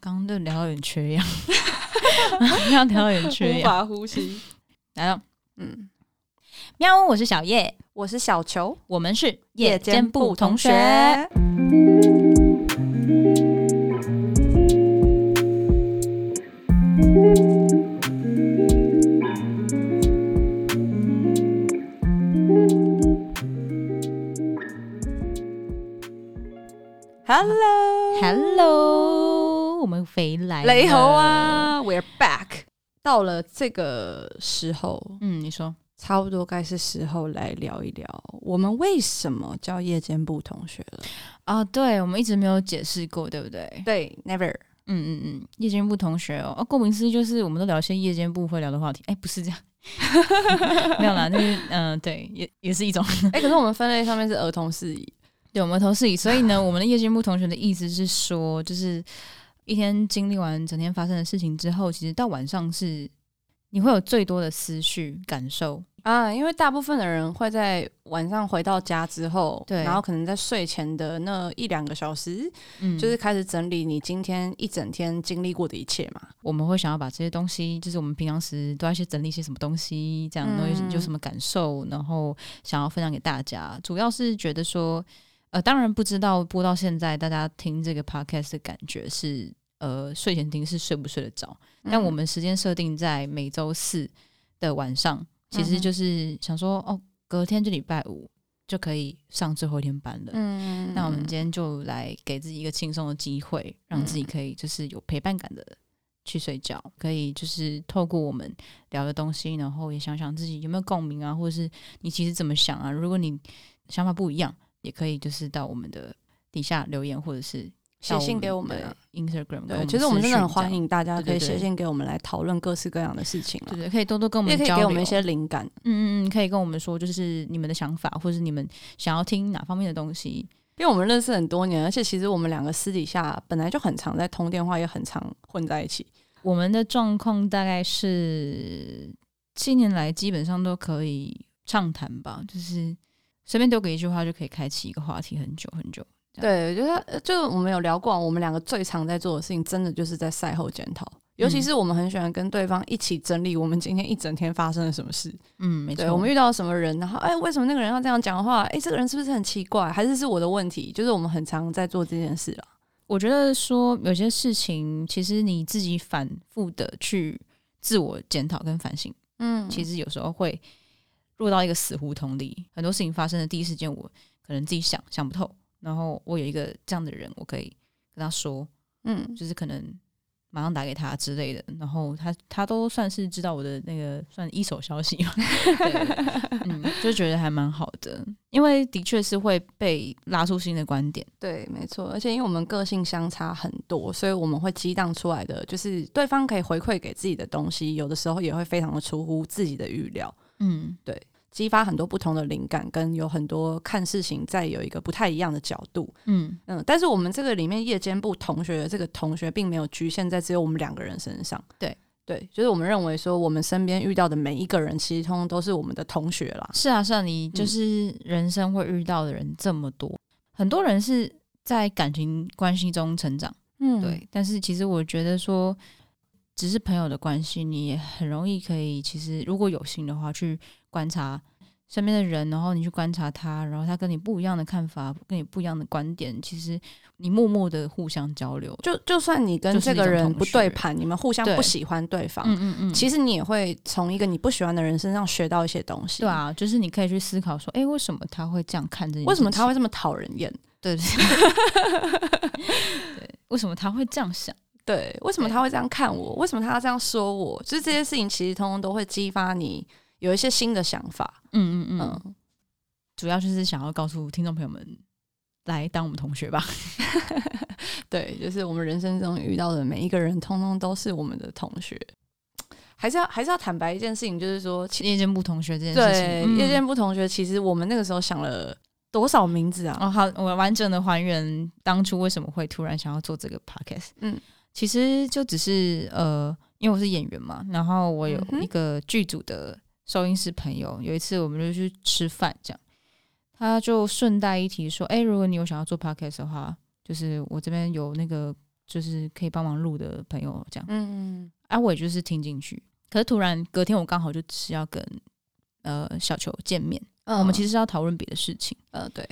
刚刚就聊到有点缺氧，刚刚聊到有点缺氧，无法呼吸。来了，嗯，喵，我是小叶，我是小球，我们是夜间部同学。Hello，Hello，我们回来了，雷猴啊，We're back。到了这个时候，嗯，你说差不多该是时候来聊一聊，我们为什么叫夜间部同学了啊？对，我们一直没有解释过，对不对？对，Never。嗯嗯嗯，夜间部同学哦，啊，顾名思义就是我们都聊一些夜间部会聊的话题。哎，不是这样，没有啦，那是嗯，呃，对，也也是一种。哎，可是我们分类上面是儿童事宜。对，我们童事宜，所以呢，我们的夜间部同学的意思是说，就是一天经历完整天发生的事情之后，其实到晚上是你会有最多的思绪感受啊，因为大部分的人会在晚上回到家之后，对，然后可能在睡前的那一两个小时，嗯，就是开始整理你今天一整天经历过的一切嘛。我们会想要把这些东西，就是我们平常时都要去整理一些什么东西，这样东西有什么感受，然后想要分享给大家，主要是觉得说。呃，当然不知道播到现在，大家听这个 podcast 的感觉是，呃，睡前听是睡不睡得着？嗯、但我们时间设定在每周四的晚上，其实就是想说，哦，隔天就礼拜五就可以上最后一天班了。嗯，那我们今天就来给自己一个轻松的机会，让自己可以就是有陪伴感的去睡觉，可以就是透过我们聊的东西，然后也想想自己有没有共鸣啊，或者是你其实怎么想啊？如果你想法不一样。也可以，就是到我们的底下留言，或者是写信给我们 Instagram。对，其实我们真的很欢迎大家可以写信给我们来讨论各式各样的事情。对对，可以多多跟我们交流，也可以给我们一些灵感。嗯嗯嗯，可以跟我们说，就是你们的想法，或者是你们想要听哪方面的东西。因为我们认识很多年，而且其实我们两个私底下本来就很常在通电话，也很常混在一起。我们的状况大概是七年来基本上都可以畅谈吧，就是。随便丢个一句话就可以开启一个话题很久很久。对，就是就是我们有聊过，我们两个最常在做的事情，真的就是在赛后检讨。尤其是我们很喜欢跟对方一起整理我们今天一整天发生了什么事。嗯，没错。我们遇到什么人，然后哎，为什么那个人要这样讲话？哎，这个人是不是很奇怪？还是是我的问题？就是我们很常在做这件事了。我觉得说有些事情，其实你自己反复的去自我检讨跟反省，嗯，其实有时候会。落到一个死胡同里，很多事情发生的第一时间，我可能自己想想不透，然后我有一个这样的人，我可以跟他说，嗯，就是可能马上打给他之类的，然后他他都算是知道我的那个算一手消息嘛，嗯，就觉得还蛮好的，因为的确是会被拉出新的观点，对，没错，而且因为我们个性相差很多，所以我们会激荡出来的，就是对方可以回馈给自己的东西，有的时候也会非常的出乎自己的预料。嗯，对，激发很多不同的灵感，跟有很多看事情再有一个不太一样的角度。嗯嗯，但是我们这个里面夜间部同学的这个同学，并没有局限在只有我们两个人身上。对对，就是我们认为说，我们身边遇到的每一个人，其实通通都是我们的同学啦。是啊，是啊，你就是人生会遇到的人这么多，嗯、很多人是在感情关系中成长。嗯，对，但是其实我觉得说。只是朋友的关系，你也很容易可以，其实如果有心的话，去观察身边的人，然后你去观察他，然后他跟你不一样的看法，跟你不一样的观点，其实你默默的互相交流，就就算你跟这个人不对盘，你们互相不喜欢对方，嗯嗯嗯，其实你也会从一个你不喜欢的人身上学到一些东西。对啊，就是你可以去思考说，哎，为什么他会这样看这件事？为什么他会这么讨人厌？对对 对，为什么他会这样想？对，为什么他会这样看我？为什么他要这样说我？就是这些事情，其实通通都会激发你有一些新的想法。嗯嗯嗯，嗯，主要就是想要告诉听众朋友们，来当我们同学吧。对，就是我们人生中遇到的每一个人，通通都是我们的同学。还是要还是要坦白一件事情，就是说夜间部同学这件事情。对，嗯、夜间部同学，其实我们那个时候想了多少名字啊？哦，好，我完整的还原当初为什么会突然想要做这个 podcast。嗯。其实就只是呃，因为我是演员嘛，然后我有一个剧组的收音师朋友，有一次我们就去吃饭，这样他就顺带一提说：“哎，如果你有想要做 podcast 的话，就是我这边有那个就是可以帮忙录的朋友这样。嗯嗯。啊，我也就是听进去，可是突然隔天我刚好就是要跟呃小球见面，嗯，我们其实是要讨论别的事情。呃，对。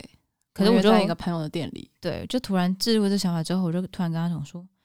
可是我就在一个朋友的店里，对，就突然置入这想法之后，我就突然跟他讲说：“哎，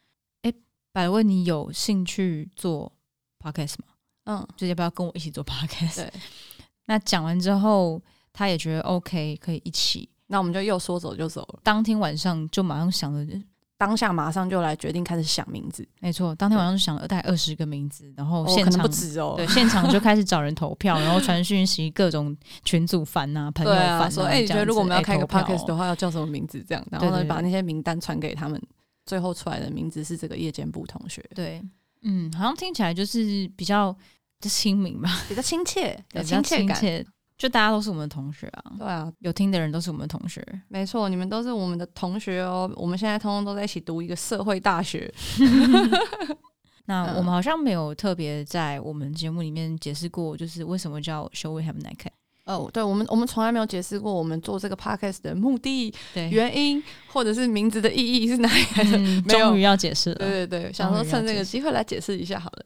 百问，你有兴趣做 podcast 吗？嗯，就要不要跟我一起做 podcast？” 对。那讲完之后，他也觉得 OK，可以一起。那我们就又说走就走了。当天晚上就马上想着，当下马上就来决定开始想名字。没错，当天晚上就想了大概二十个名字，然后现场、哦、不止哦，对，现场就开始找人投票，然后传讯息，各种群组烦啊，朋友烦、啊啊，说哎、欸，你觉得如果我们要开个 podcast 的话，要叫什么名字？这样，然后呢，把那些名单传给他们，最后出来的名字是这个夜间部同学。对，嗯，好像听起来就是比较就亲民吧，比较亲切，有亲切感。就大家都是我们的同学啊，对啊，有听的人都是我们的同学，没错，你们都是我们的同学哦。我们现在通通都在一起读一个社会大学。那我们好像没有特别在我们节目里面解释过，就是为什么叫 We Have Nightcap？哦，对，我们我们从来没有解释过我们做这个 podcast 的目的、对原因，或者是名字的意义是哪里来的？嗯、终于要解释了，对对对，想说趁这个机会来解释一下好了。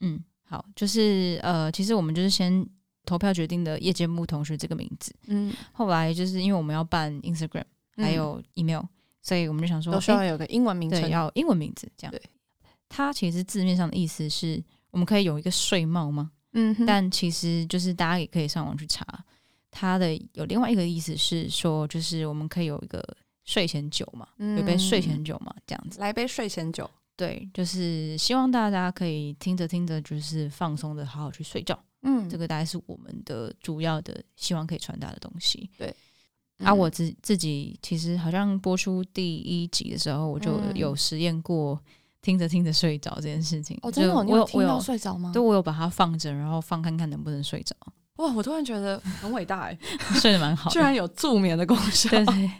嗯，好，就是呃，其实我们就是先。投票决定的夜间部同学这个名字，嗯，后来就是因为我们要办 Instagram，还有 email，、嗯、所以我们就想说，都需要有个英文名字，要英文名字这样。对，它其实字面上的意思是我们可以有一个睡帽吗？嗯哼，但其实就是大家也可以上网去查，它的有另外一个意思是说，就是我们可以有一个睡前酒嘛，嗯、有杯睡前酒嘛，这样子，来杯睡前酒。对，就是希望大家可以听着听着，就是放松的好好去睡觉。嗯，这个大概是我们的主要的希望可以传达的东西。对，啊，我自自己其实好像播出第一集的时候，我就有实验过听着听着睡着这件事情。哦，真的，你有听到睡着吗？对，我有把它放着，然后放看看能不能睡着。哇，我突然觉得很伟大哎，睡得蛮好，居然有助眠的功效。对对，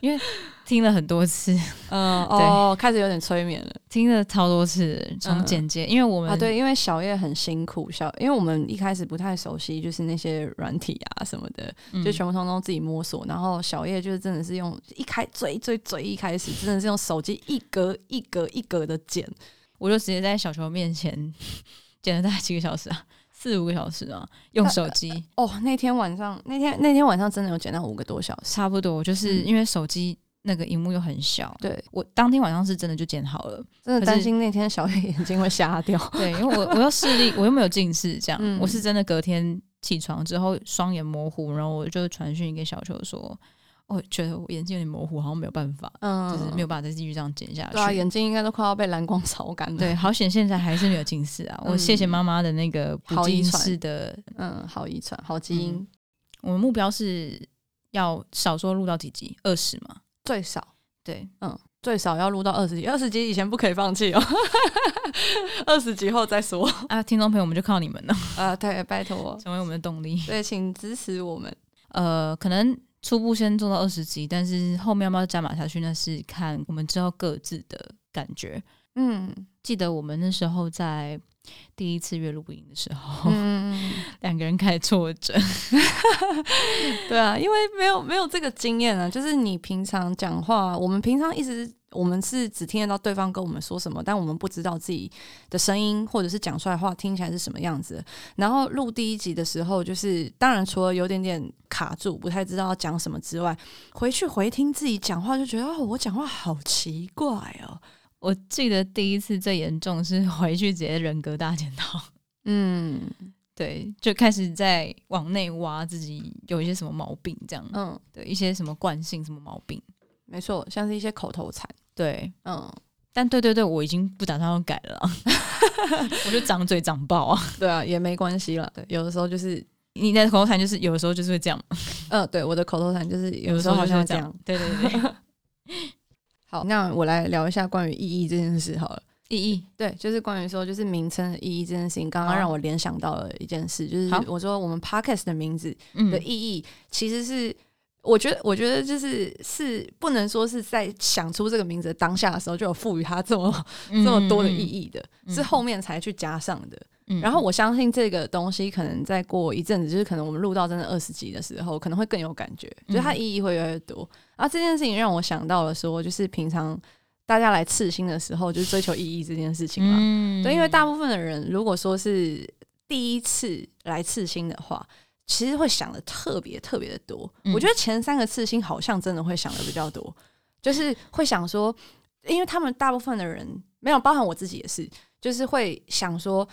因为听了很多次，嗯，哦，开始有点催眠了，听了超多次，从剪接，因为我们啊，对，因为小叶很辛苦，小，因为我们一开始不太熟悉，就是那些软体啊什么的，就全部通通自己摸索，然后小叶就是真的是用一开最最最一开始，真的是用手机一格一格一格的剪，我就直接在小球面前剪了大概几个小时啊。四五个小时啊，用手机哦。那天晚上，那天那天晚上真的有剪到五个多小时，差不多。就是因为手机那个荧幕又很小，对，我当天晚上是真的就剪好了，真的担心那天小黑眼睛会瞎掉。对，因为我我又视力，我又没有近视，这样、嗯、我是真的隔天起床之后双眼模糊，然后我就传讯给小球说。我觉得我眼睛有点模糊，好像没有办法，嗯，就是没有办法再继续这样剪下去。对啊，眼睛应该都快要被蓝光烧干了。对，好险现在还是没有近视啊！嗯、我谢谢妈妈的那个不近视的，嗯，好遗传，好基因。嗯、我们目标是要少说录到几集，二十嘛，最少。对，嗯，最少要录到二十集，二十集以前不可以放弃哦，二十集后再说啊！听众朋友，我们就靠你们了 啊！对，拜托，成为我们的动力。对，请支持我们。呃，可能。初步先做到二十级，但是后面要不要加码下去，那是看我们之后各自的感觉。嗯，记得我们那时候在第一次月录音的时候，嗯，两个人开始错诊。对啊，因为没有没有这个经验啊，就是你平常讲话，我们平常一直。我们是只听得到对方跟我们说什么，但我们不知道自己的声音或者是讲出来话听起来是什么样子。然后录第一集的时候，就是当然除了有点点卡住，不太知道要讲什么之外，回去回听自己讲话就觉得哦，我讲话好奇怪哦。我记得第一次最严重是回去直接人格大检讨，嗯，对，就开始在往内挖自己有一些什么毛病，这样，嗯，对，一些什么惯性什么毛病。没错，像是一些口头禅。对，嗯，但对对对，我已经不打算要改了，我就长嘴长爆啊。对啊，也没关系了。对，有的时候就是你的口头禅，就是有的时候就是会这样。嗯，对，我的口头禅就是有的时候好像这样。对对对。好，那我来聊一下关于意义这件事好了。意义，对，就是关于说就是名称的意义这件事情，刚刚让我联想到了一件事，就是我说我们 podcast 的名字的意义其实是。我觉得，我觉得就是是不能说是在想出这个名字的当下的时候就有赋予它这么、嗯、这么多的意义的，嗯、是后面才去加上的。嗯、然后我相信这个东西可能再过一阵子，就是可能我们录到真的二十集的时候，可能会更有感觉，就是它意义会越来越多。啊，这件事情让我想到了说，就是平常大家来刺青的时候，就是追求意义这件事情嘛。嗯、对，因为大部分的人如果说是第一次来刺青的话，其实会想的特别特别的多。嗯、我觉得前三个刺青好像真的会想的比较多，就是会想说，因为他们大部分的人没有，包含我自己也是，就是会想说。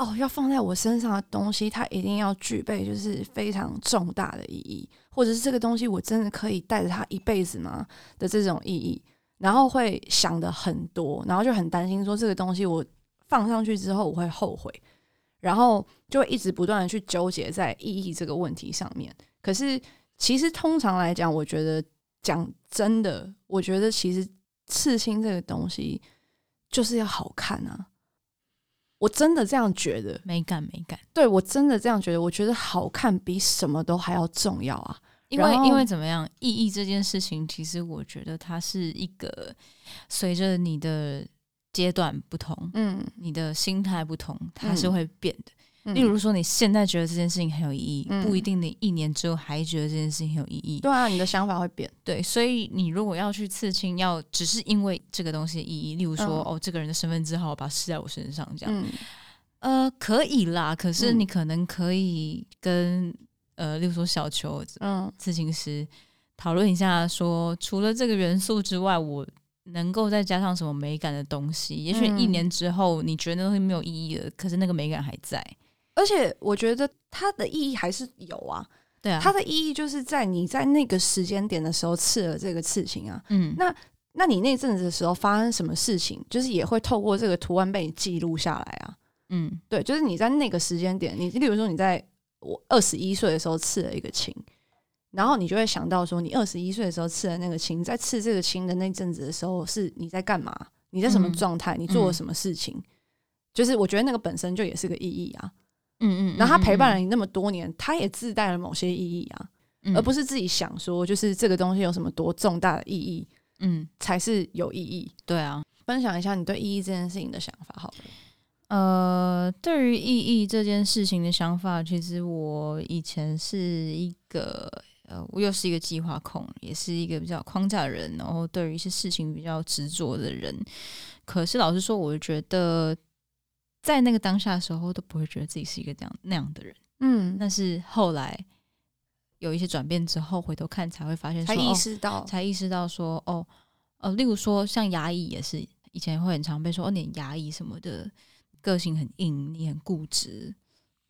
哦，要放在我身上的东西，它一定要具备就是非常重大的意义，或者是这个东西我真的可以带着它一辈子吗的这种意义，然后会想的很多，然后就很担心说这个东西我放上去之后我会后悔，然后就一直不断的去纠结在意义这个问题上面。可是其实通常来讲，我觉得讲真的，我觉得其实刺青这个东西就是要好看啊。我真的这样觉得，美感美感，对，我真的这样觉得。我觉得好看比什么都还要重要啊！因为因为怎么样，意义这件事情，其实我觉得它是一个随着你的阶段不同，嗯，你的心态不同，它是会变的。嗯例如说，你现在觉得这件事情很有意义，嗯、不一定你一年之后还觉得这件事情很有意义。对啊，你的想法会变。对，所以你如果要去刺青，要只是因为这个东西的意义，例如说，嗯、哦，这个人的身份证号把它刺在我身上，这样，嗯、呃，可以啦。可是你可能可以跟、嗯、呃，例如说小球，嗯，刺青师讨论一下说，说除了这个元素之外，我能够再加上什么美感的东西？也许一年之后你觉得那东西没有意义了，可是那个美感还在。而且我觉得它的意义还是有啊，对啊，它的意义就是在你在那个时间点的时候刺了这个刺青啊，嗯，那那你那阵子的时候发生什么事情，就是也会透过这个图案被你记录下来啊，嗯，对，就是你在那个时间点，你例如说你在我二十一岁的时候刺了一个青，然后你就会想到说，你二十一岁的时候刺了那个青，在刺这个青的那阵子的时候，是你在干嘛？你在什么状态？你做了什么事情？嗯，就是我觉得那个本身就也是个意义啊。嗯，嗯嗯，然后他陪伴了你那么多年，他也自带了某些意义啊，嗯、而不是自己想说，就是这个东西有什么多重大的意义，嗯，才是有意义。对啊，分享一下你对意义这件事情的想法好了。呃，对于意义这件事情的想法，其实我以前是一个呃，我又是一个计划控，也是一个比较框架的人，然后对于一些事情比较执着的人。可是老实说，我觉得。在那个当下的时候，都不会觉得自己是一个这样那样的人，嗯。但是后来有一些转变之后，回头看才会发现说，才意识到，哦、才意识到说，哦，呃，例如说像牙医也是，以前会很常被说，哦，你牙医什么的，个性很硬，你很固执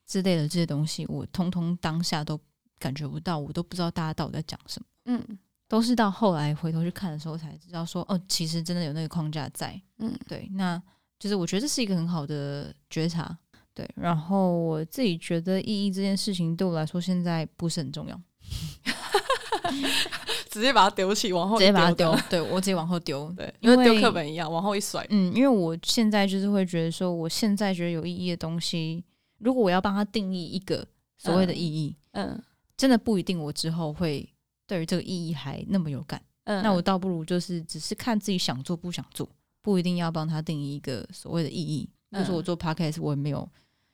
之类的这些东西，我通通当下都感觉不到，我都不知道大家到底在讲什么，嗯。都是到后来回头去看的时候才知道说，哦，其实真的有那个框架在，嗯，对，那。就是我觉得这是一个很好的觉察，对。然后我自己觉得意义这件事情对我来说现在不是很重要，直接把它丢弃，往后直接把它丢，对我直接往后丢，对，因为丢课本一样，往后一甩。嗯，因为我现在就是会觉得说，我现在觉得有意义的东西，如果我要帮他定义一个所谓的意义，嗯，嗯真的不一定我之后会对于这个意义还那么有感。嗯，那我倒不如就是只是看自己想做不想做。不一定要帮他定义一个所谓的意义，就是我做 podcast，我也没有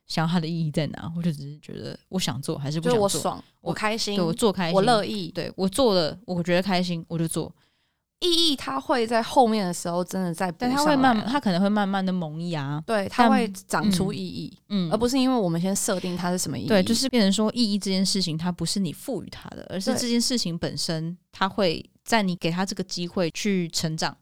想它的意义在哪，我就只是觉得我想做还是不想做，我爽，我开心，对我做开心，我乐意，对我做了，我觉得开心，我就做。意义它会在后面的时候真的在，但它会慢慢，它可能会慢慢的萌芽，对，它会长出意义，嗯，而不是因为我们先设定它是什么意义，对，就是变成说意义这件事情，它不是你赋予它的，而是这件事情本身，它会在你给它这个机会去成长。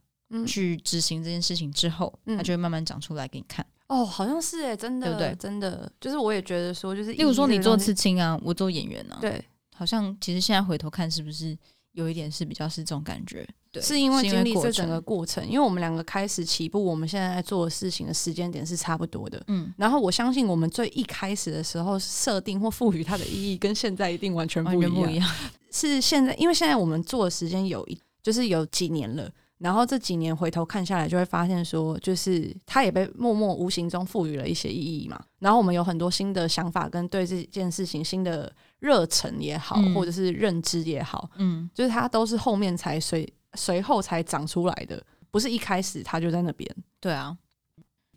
去执行这件事情之后，它就会慢慢长出来给你看。哦，好像是哎，真的，对不对？真的，就是我也觉得说，就是例如说你做刺青啊，我做演员啊，对，好像其实现在回头看，是不是有一点是比较是这种感觉？对，是因为经历这整个过程，因为我们两个开始起步，我们现在在做的事情的时间点是差不多的。嗯，然后我相信我们最一开始的时候设定或赋予它的意义，跟现在一定完全不一样。是现在，因为现在我们做的时间有一，就是有几年了。然后这几年回头看下来，就会发现说，就是他也被默默无形中赋予了一些意义嘛。然后我们有很多新的想法，跟对这件事情新的热忱也好，嗯、或者是认知也好，嗯，就是它都是后面才随随后才长出来的，不是一开始它就在那边。对啊，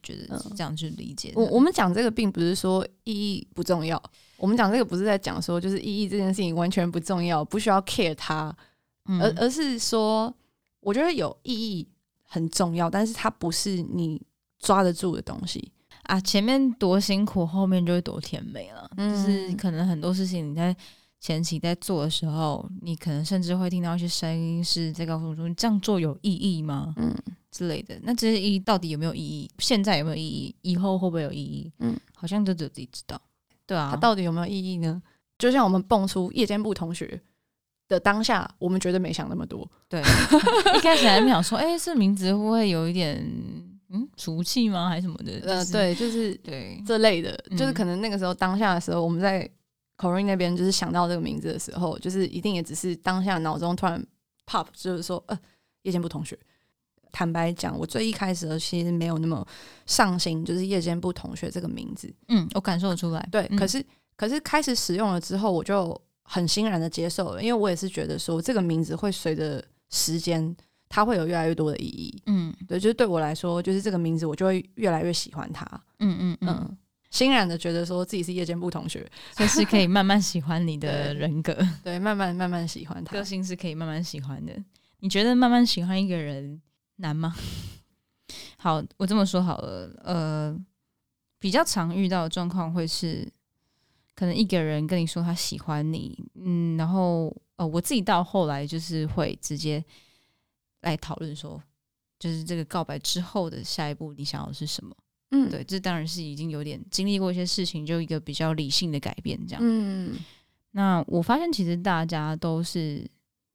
觉得是这样去理解。我我们讲这个并不是说意义不重要，我们讲这个不是在讲说就是意义这件事情完全不重要，不需要 care 它，嗯、而而是说。我觉得有意义很重要，但是它不是你抓得住的东西啊。前面多辛苦，后面就会多甜美了。嗯、就是可能很多事情你在前期在做的时候，你可能甚至会听到一些声音是在告诉我说：“你这样做有意义吗？”嗯之类的。那这些意义到底有没有意义？现在有没有意义？以后会不会有意义？嗯，好像就只有自己知道。对啊，它到底有没有意义呢？就像我们蹦出夜间部同学的当下，我们绝对没想那么多。对，一开始还没想说，哎、欸，这名字会不会有一点嗯俗气吗？还是什么的？呃，对，就是对这类的，就是可能那个时候当下的时候，我们在 Corine 那边就是想到这个名字的时候，就是一定也只是当下脑中突然 pop，就是说，呃，夜间部同学。坦白讲，我最一开始的其实没有那么上心，就是夜间部同学这个名字。嗯，我感受得出来。对，嗯、可是可是开始使用了之后，我就很欣然的接受了，因为我也是觉得说这个名字会随着时间，它会有越来越多的意义。嗯，对，就是对我来说，就是这个名字我就会越来越喜欢它。嗯嗯嗯，嗯，欣然的觉得说自己是夜间部同学，就是可以慢慢喜欢你的 人格。对，对，慢慢慢慢喜欢他，个性是可以慢慢喜欢的。你觉得慢慢喜欢一个人难吗？好，我这么说好了。呃，比较常遇到的状况会是，可能一个人跟你说他喜欢你，嗯，然后呃，我自己到后来就是会直接来讨论说，就是这个告白之后的下一步，你想要的是什么？嗯，对，这当然是已经有点经历过一些事情，就一个比较理性的改变这样。嗯，那我发现其实大家都是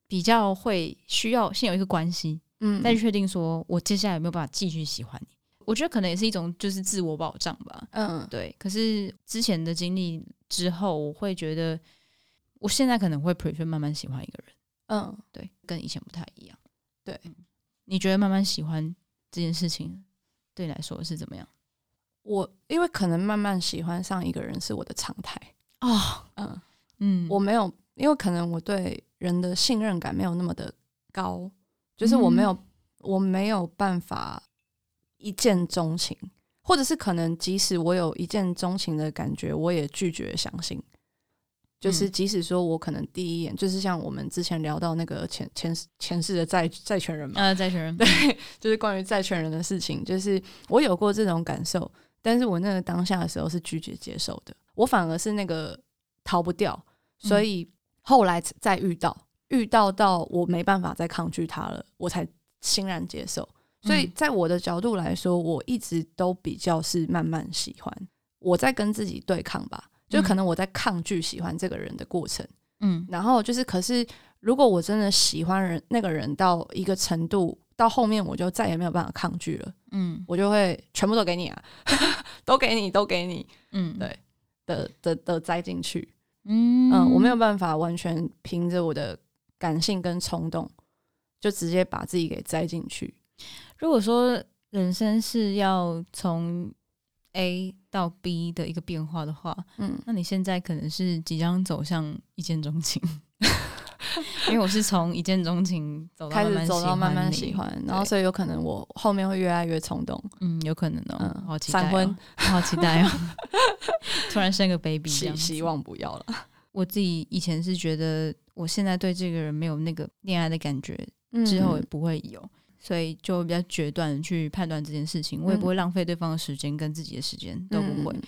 比较会需要先有一个关系。嗯，再确定说，我接下来有没有办法继续喜欢你？我觉得可能也是一种就是自我保障吧。嗯，对。可是之前的经历之后，我会觉得，我现在可能会 prefer 慢慢喜欢一个人。嗯，对，跟以前不太一样。对，你觉得慢慢喜欢这件事情对你来说是怎么样？我因为可能慢慢喜欢上一个人是我的常态。哦，嗯嗯，我没有，因为可能我对人的信任感没有那么的高。就是我没有，嗯、我没有办法一见钟情，或者是可能即使我有一见钟情的感觉，我也拒绝相信。就是即使说我可能第一眼，就是像我们之前聊到那个前前前世的债债权人嘛，呃，债权人，对，就是关于债权人的事情，就是我有过这种感受，但是我那个当下的时候是拒绝接受的，我反而是那个逃不掉，所以后来再遇到。遇到到我没办法再抗拒他了，我才欣然接受。所以在我的角度来说，我一直都比较是慢慢喜欢。我在跟自己对抗吧，就可能我在抗拒喜欢这个人的过程。嗯，然后就是，可是如果我真的喜欢人那个人到一个程度，到后面我就再也没有办法抗拒了。嗯，我就会全部都给你啊，都给你，都给你。嗯，对，的的的栽进去。嗯嗯，我没有办法完全凭着我的。感性跟冲动，就直接把自己给栽进去。如果说人生是要从 A 到 B 的一个变化的话，嗯，那你现在可能是即将走向一见钟情，因为我是从一见钟情走到开始走到慢慢喜欢，然后所以有可能我后面会越来越冲动，嗯，有可能哦，嗯、好期待、哦，闪婚，好期待哦，突然生个 baby，希希望不要了。我自己以前是觉得。我现在对这个人没有那个恋爱的感觉，之后也不会有，嗯、所以就比较决断去判断这件事情。我也不会浪费对方的时间跟自己的时间，都不会。嗯、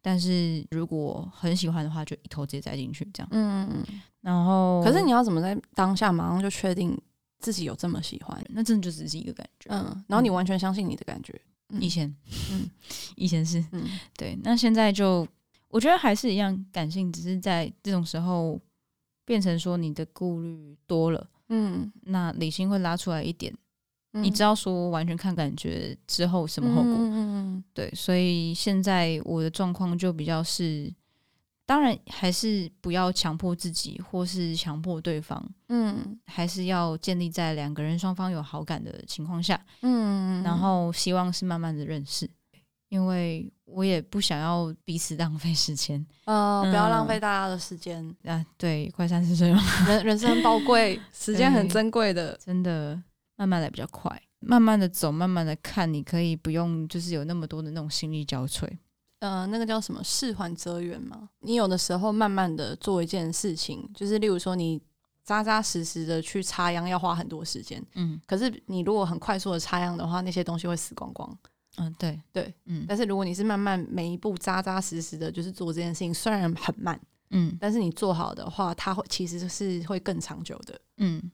但是如果很喜欢的话，就一头直接栽进去这样。嗯嗯。然后，可是你要怎么在当下马上就确定自己有这么喜欢？那真的就只是一个感觉。嗯。然后你完全相信你的感觉。嗯、以前，嗯，以前是，嗯，对。那现在就，我觉得还是一样感性，只是在这种时候。变成说你的顾虑多了，嗯，那理性会拉出来一点，嗯、你知道说完全看感觉之后什么后果，嗯，嗯对，所以现在我的状况就比较是，当然还是不要强迫自己或是强迫对方，嗯，还是要建立在两个人双方有好感的情况下，嗯，然后希望是慢慢的认识。因为我也不想要彼此浪费时间，呃，不要浪费大家的时间。啊！对，快三十岁了，人人生很宝贵，时间很珍贵的，真的，慢慢来比较快，慢慢的走，慢慢的看，你可以不用就是有那么多的那种心力交瘁。呃，那个叫什么？事缓则圆嘛。你有的时候慢慢的做一件事情，就是例如说你扎扎实实的去插秧要花很多时间，嗯，可是你如果很快速的插秧的话，那些东西会死光光，嗯，对。对，嗯，但是如果你是慢慢每一步扎扎实实的，就是做这件事情，虽然很慢，嗯，但是你做好的话，它会其实是会更长久的，嗯嗯，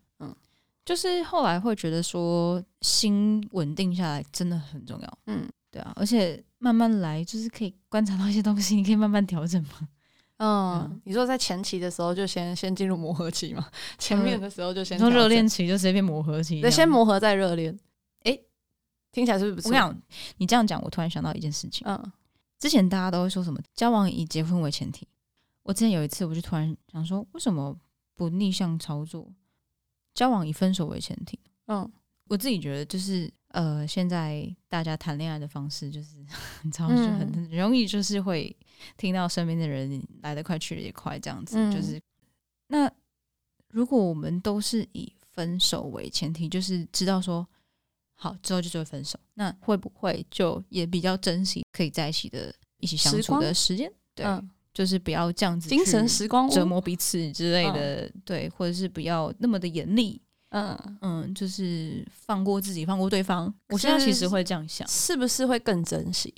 就是后来会觉得说心稳定下来真的很重要，嗯，对啊，而且慢慢来，就是可以观察到一些东西，你可以慢慢调整嘛。嗯，你说在前期的时候就先先进入磨合期嘛？前面的时候就先从热恋期就直接变磨合期，对，先磨合再热恋。哎、欸，听起来是不是不错？我跟你讲，你这样讲，我突然想到一件事情。嗯，之前大家都会说什么交往以结婚为前提。我之前有一次，我就突然想说，为什么不逆向操作，交往以分手为前提？嗯，我自己觉得就是呃，现在大家谈恋爱的方式就是，你知道，就很很容易就是会。听到身边的人来得快去得也快，这样子、嗯、就是。那如果我们都是以分手为前提，就是知道说好之后就就会分手，那会不会就也比较珍惜可以在一起的、一起相处的时间？对、嗯，就是不要这样子精神时光折磨彼此之类的，对，或者是不要那么的严厉。嗯嗯，就是放过自己，放过对方。我现在其实会这样想，是不是会更珍惜？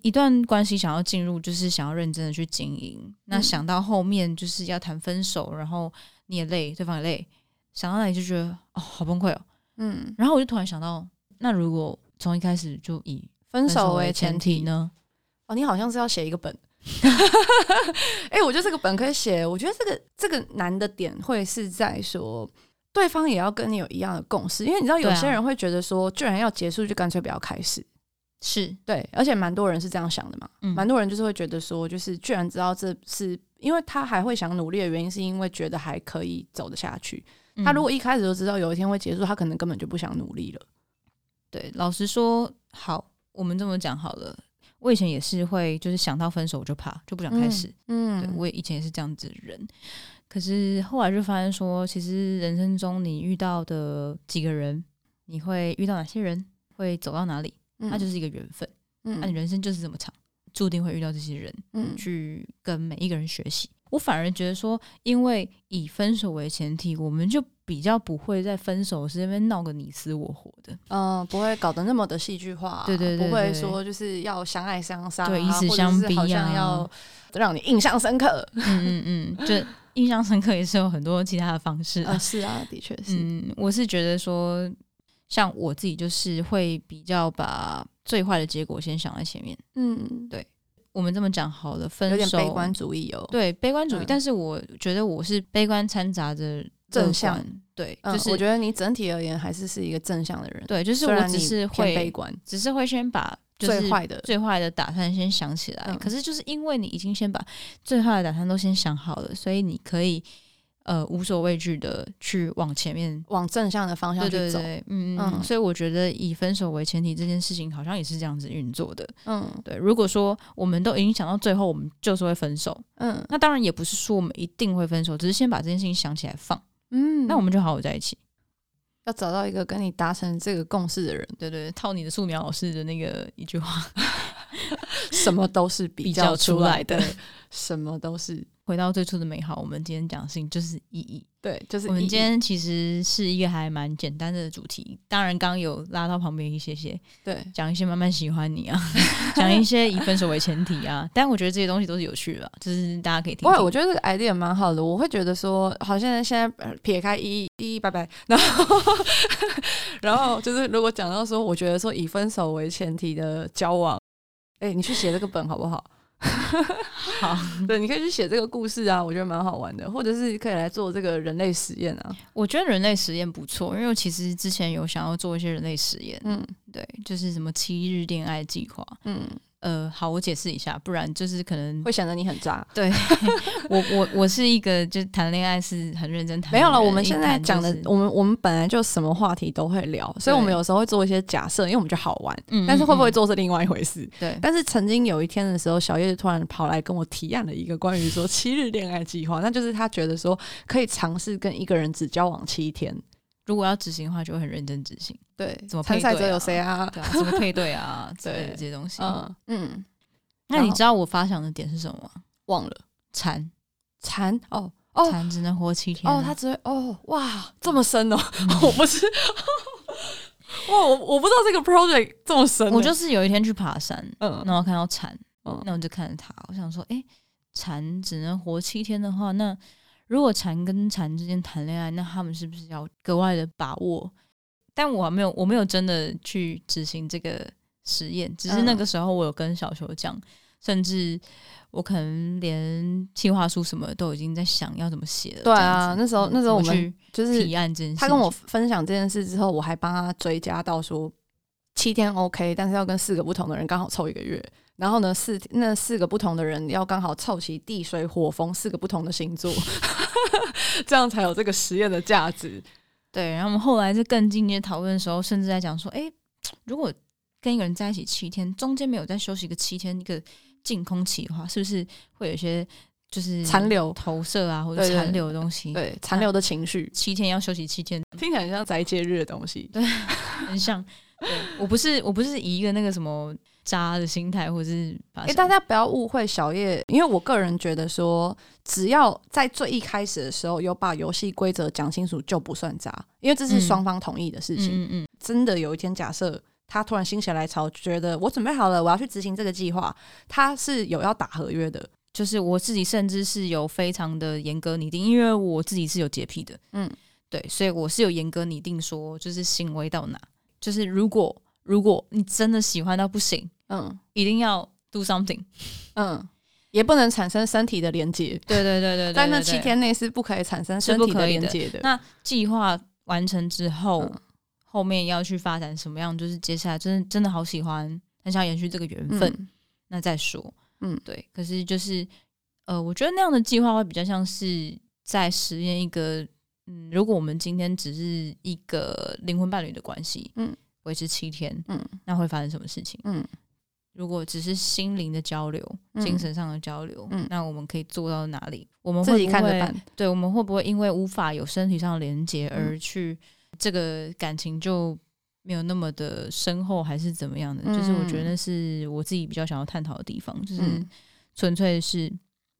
一段关系想要进入，就是想要认真的去经营。嗯、那想到后面就是要谈分手，然后你也累，对方也累，想到那里就觉得哦，好崩溃哦。嗯，然后我就突然想到，那如果从一开始就以分手为前提呢？哦，你好像是要写一个本。哎、欸，我觉得这个本可以写。我觉得这个这个难的点会是在说，对方也要跟你有一样的共识，因为你知道有些人会觉得说，既然要结束，就干脆不要开始。是对，而且蛮多人是这样想的嘛，蛮、嗯、多人就是会觉得说，就是居然知道这是因为他还会想努力的原因，是因为觉得还可以走得下去。嗯、他如果一开始就知道有一天会结束，他可能根本就不想努力了。对，老实说，好，我们这么讲好了。我以前也是会，就是想到分手我就怕，就不想开始。嗯，对，我也以前也是这样子的人，可是后来就发现说，其实人生中你遇到的几个人，你会遇到哪些人，会走到哪里？那就是一个缘分，嗯，那、啊、你人生就是这么长，注定会遇到这些人，嗯，去跟每一个人学习。我反而觉得说，因为以分手为前提，我们就比较不会在分手时那边闹个你死我活的，嗯，不会搞得那么的戏剧化，对对，对对对，不会说就是要相爱相杀，对，以死相逼，好像要让你印象深刻，嗯嗯嗯，就印象深刻也是有很多其他的方式啊，是啊，的确是，嗯，我是觉得说。像我自己就是会比较把最坏的结果先想在前面。嗯，对，我们这么讲好了，分手有点悲观主义哦。对，悲观主义，嗯，但是我觉得我是悲观掺杂着正向。对，就是，嗯，我觉得你整体而言还是是一个正向的人。对，就是我只是会悲观，只是会先把最坏的最坏的打算先想起来，嗯。可是就是因为你已经先把最坏的打算都先想好了，所以你可以。呃，无所畏惧的去往前面，往正向的方向去走。对对对，嗯嗯。所以我觉得以分手为前提，这件事情好像也是这样子运作的。嗯，对。如果说我们都已经想到最后，我们就是会分手。嗯，那当然也不是说我们一定会分手，只是先把这件事情想起来放。嗯，那我们就好好在一起。要找到一个跟你达成这个共识的人。对对，套你的素描老师的那个一句话，什么都是比较出来的，什么都是。回到最初的美好，我们今天讲的事情就是意义。对，就是。我们今天其实是一个还蛮简单的主题，当然刚有拉到旁边一些些，对，讲一些慢慢喜欢你啊，讲一些以分手为前提啊。但我觉得这些东西都是有趣的，就是大家可以听，听。不，我觉得这个 idea 蛮好的。我会觉得说，好，像现在撇开一一一拜拜，然后然后就是如果讲到说，我觉得说以分手为前提的交往，哎、欸，你去写这个本好不好？好，对，你可以去写这个故事啊，我觉得蛮好玩的，或者是可以来做这个人类实验啊。我觉得人类实验不错，因为我其实之前有想要做一些人类实验，嗯，对，就是什么七日恋爱计划，嗯。呃，好，我解释一下，不然就是可能会显得你很渣。对，我我我是一个就谈恋爱是很认真谈。没有了，我们现在讲的，我们我们本来就什么话题都会聊，所以我们有时候会做一些假设，因为我们就好玩。嗯，但是会不会做是另外一回事。对，但是曾经有一天的时候，小叶突然跑来跟我提案了一个关于说七日恋爱计划，那就是他觉得说可以尝试跟一个人只交往七天。如果要执行的话，就会很认真执行。对，怎么配对、啊？参赛者有谁啊？对啊，怎么配对啊？之类的这些东西。嗯嗯。那你知道我发想的点是什么吗？忘了。禅，禅。哦哦，蝉只能活七天哦，它只会哦，哇，这么深哦，嗯、我不是，哇，我我不知道这个 project 这么深。我就是有一天去爬山，嗯，然后看到蝉，嗯，那我就看着它，我想说，哎、欸，蝉只能活七天的话，那如果蝉跟蝉之间谈恋爱，那他们是不是要格外的把握？但我还没有，我没有真的去执行这个实验，只是那个时候我有跟小球讲，嗯、甚至我可能连计划书什么都已经在想要怎么写了。对啊，那时候那时候我们就是提案这件事，他跟我分享这件事之后，我还帮他追加到说七天 OK，但是要跟四个不同的人刚好凑一个月，然后呢四那四个不同的人要刚好凑齐地水火风四个不同的星座，这样才有这个实验的价值。对，然后我们后来在更进阶讨论的时候，甚至在讲说，哎，如果跟一个人在一起七天，中间没有再休息个七天，一个净空期的话，是不是会有一些就是残留投射啊，或者残留的东西？对，对，残留的情绪，七天要休息七天，听起来很像斋戒日的东西，对，很像。对，我不是，我不是以一个那个什么。渣的心态，或者是哎、欸，大家不要误会小叶，因为我个人觉得说，只要在最一开始的时候有把游戏规则讲清楚，就不算渣，因为这是双方同意的事情。嗯嗯，嗯，真的有一天，假设他突然心血来潮，觉得我准备好了，我要去执行这个计划，他是有要打合约的。就是我自己甚至是有非常的严格拟定，因为我自己是有洁癖的。嗯，对，所以我是有严格拟定说，就是行为到哪，就是如果如果你真的喜欢到不行。嗯，一定要 do something，嗯，也不能产生身体的连接。对对对对，对，在那七天内是不可以产生身体的连接的。那计划完成之后，嗯，后面要去发展什么样？就是接下来真的真的好喜欢，很想延续这个缘分，嗯，那再说。嗯，对。可是就是，呃，我觉得那样的计划会比较像是在实验一个，嗯，如果我们今天只是一个灵魂伴侣的关系，嗯，维持七天，嗯，那会发生什么事情？嗯。如果只是心灵的交流、嗯、精神上的交流，嗯，那我们可以做到哪里？我们会不会自己看着办？对，我们会不会因为无法有身体上的连接而去这个感情就没有那么的深厚，还是怎么样的？嗯、就是我觉得那是我自己比较想要探讨的地方，就是纯粹是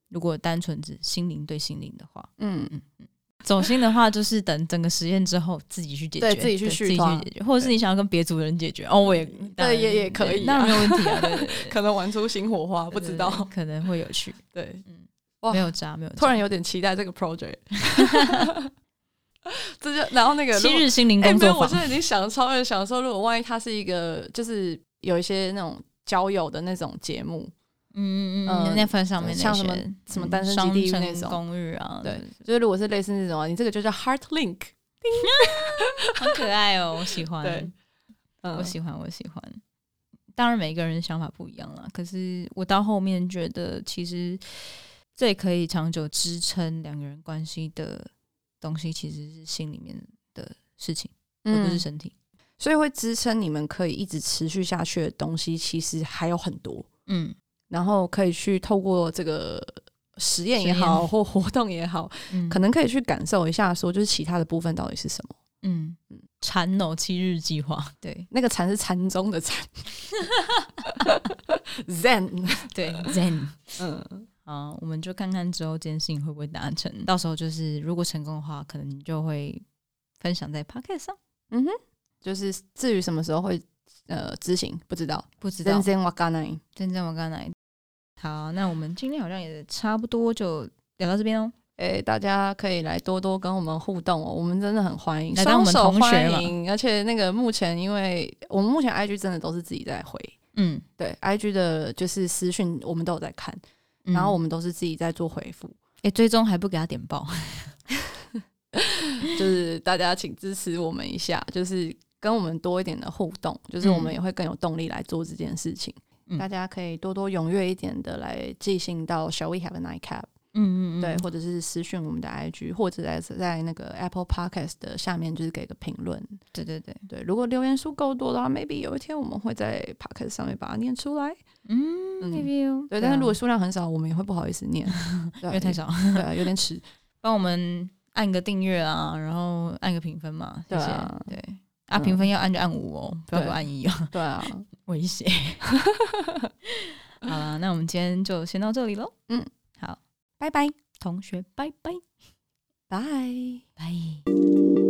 如果单纯指心灵对心灵的话，嗯嗯嗯。走心的话，就是等整个实验之后自己去解决，对自己去续摊，解决，或者是你想要跟别组的人解决，哦，我也对也也可以，那没有问题啊，可能玩出新火花，不知道，可能会有趣，对，嗯，哇，没有渣，没有，突然有点期待这个 project，这就然后那个七日心灵工作坊，我现在已经想超越想说，如果万一它是一个，就是有一些那种交友的那种节目。嗯嗯嗯，那份上面像什么什么单身基地那种公寓啊，对，就是如果是类似那种啊，你这个就叫 Heart Link，好可爱哦，我喜欢，对，我喜欢，我喜欢。当然每个人想法不一样啦，可是我到后面觉得，其实最可以长久支撑两个人关系的东西，其实是心里面的事情，而不是身体。所以会支撑你们可以一直持续下去的东西，其实还有很多。嗯。然后可以去透过这个实验也好，或活动也好，嗯，可能可以去感受一下，说就是其他的部分到底是什么。嗯嗯，禅哦，七日计划，对，那个禅是禅宗的禅，Zen，对，Zen，嗯，好，我们就看看之后这件事情会不会达成。到时候就是如果成功的话，可能你就会分享在 Podcast 上。嗯哼，就是至于什么时候会呃执行，不知道，不知道。真正わかんない，真正わかんない。 好，那我们今天好像也差不多就聊到这边哦。诶、欸，大家可以来多多跟我们互动哦，我们真的很欢迎，来当我们同学嘛。而且那个目前，因为我们目前 IG 真的都是自己在回，嗯，对，IG 的就是私讯我们都有在看，嗯、然后我们都是自己在做回复。诶、欸，最终还不给他点爆，就是大家请支持我们一下，就是跟我们多一点的互动，就是我们也会更有动力来做这件事情。大家可以多多踊跃一点的来寄信到 Shall we have a nightcap？嗯嗯嗯，对，或者是私讯我们的 IG，或者在在那个 Apple Podcast 的下面就是给个评论。对对对对，如果留言数够多的话，maybe 有一天我们会在 Podcast 上面把它念出来。嗯，maybe 对，但是如果数量很少，我们也会不好意思念，因为太少，对啊，有点迟。帮我们按个订阅啊，然后按个评分嘛，谢谢。对啊，评分要按就按五哦，不要不按一啊。对啊。威胁，好了，那我们今天就先到这里喽。嗯，好，拜拜，同学，拜拜。拜拜。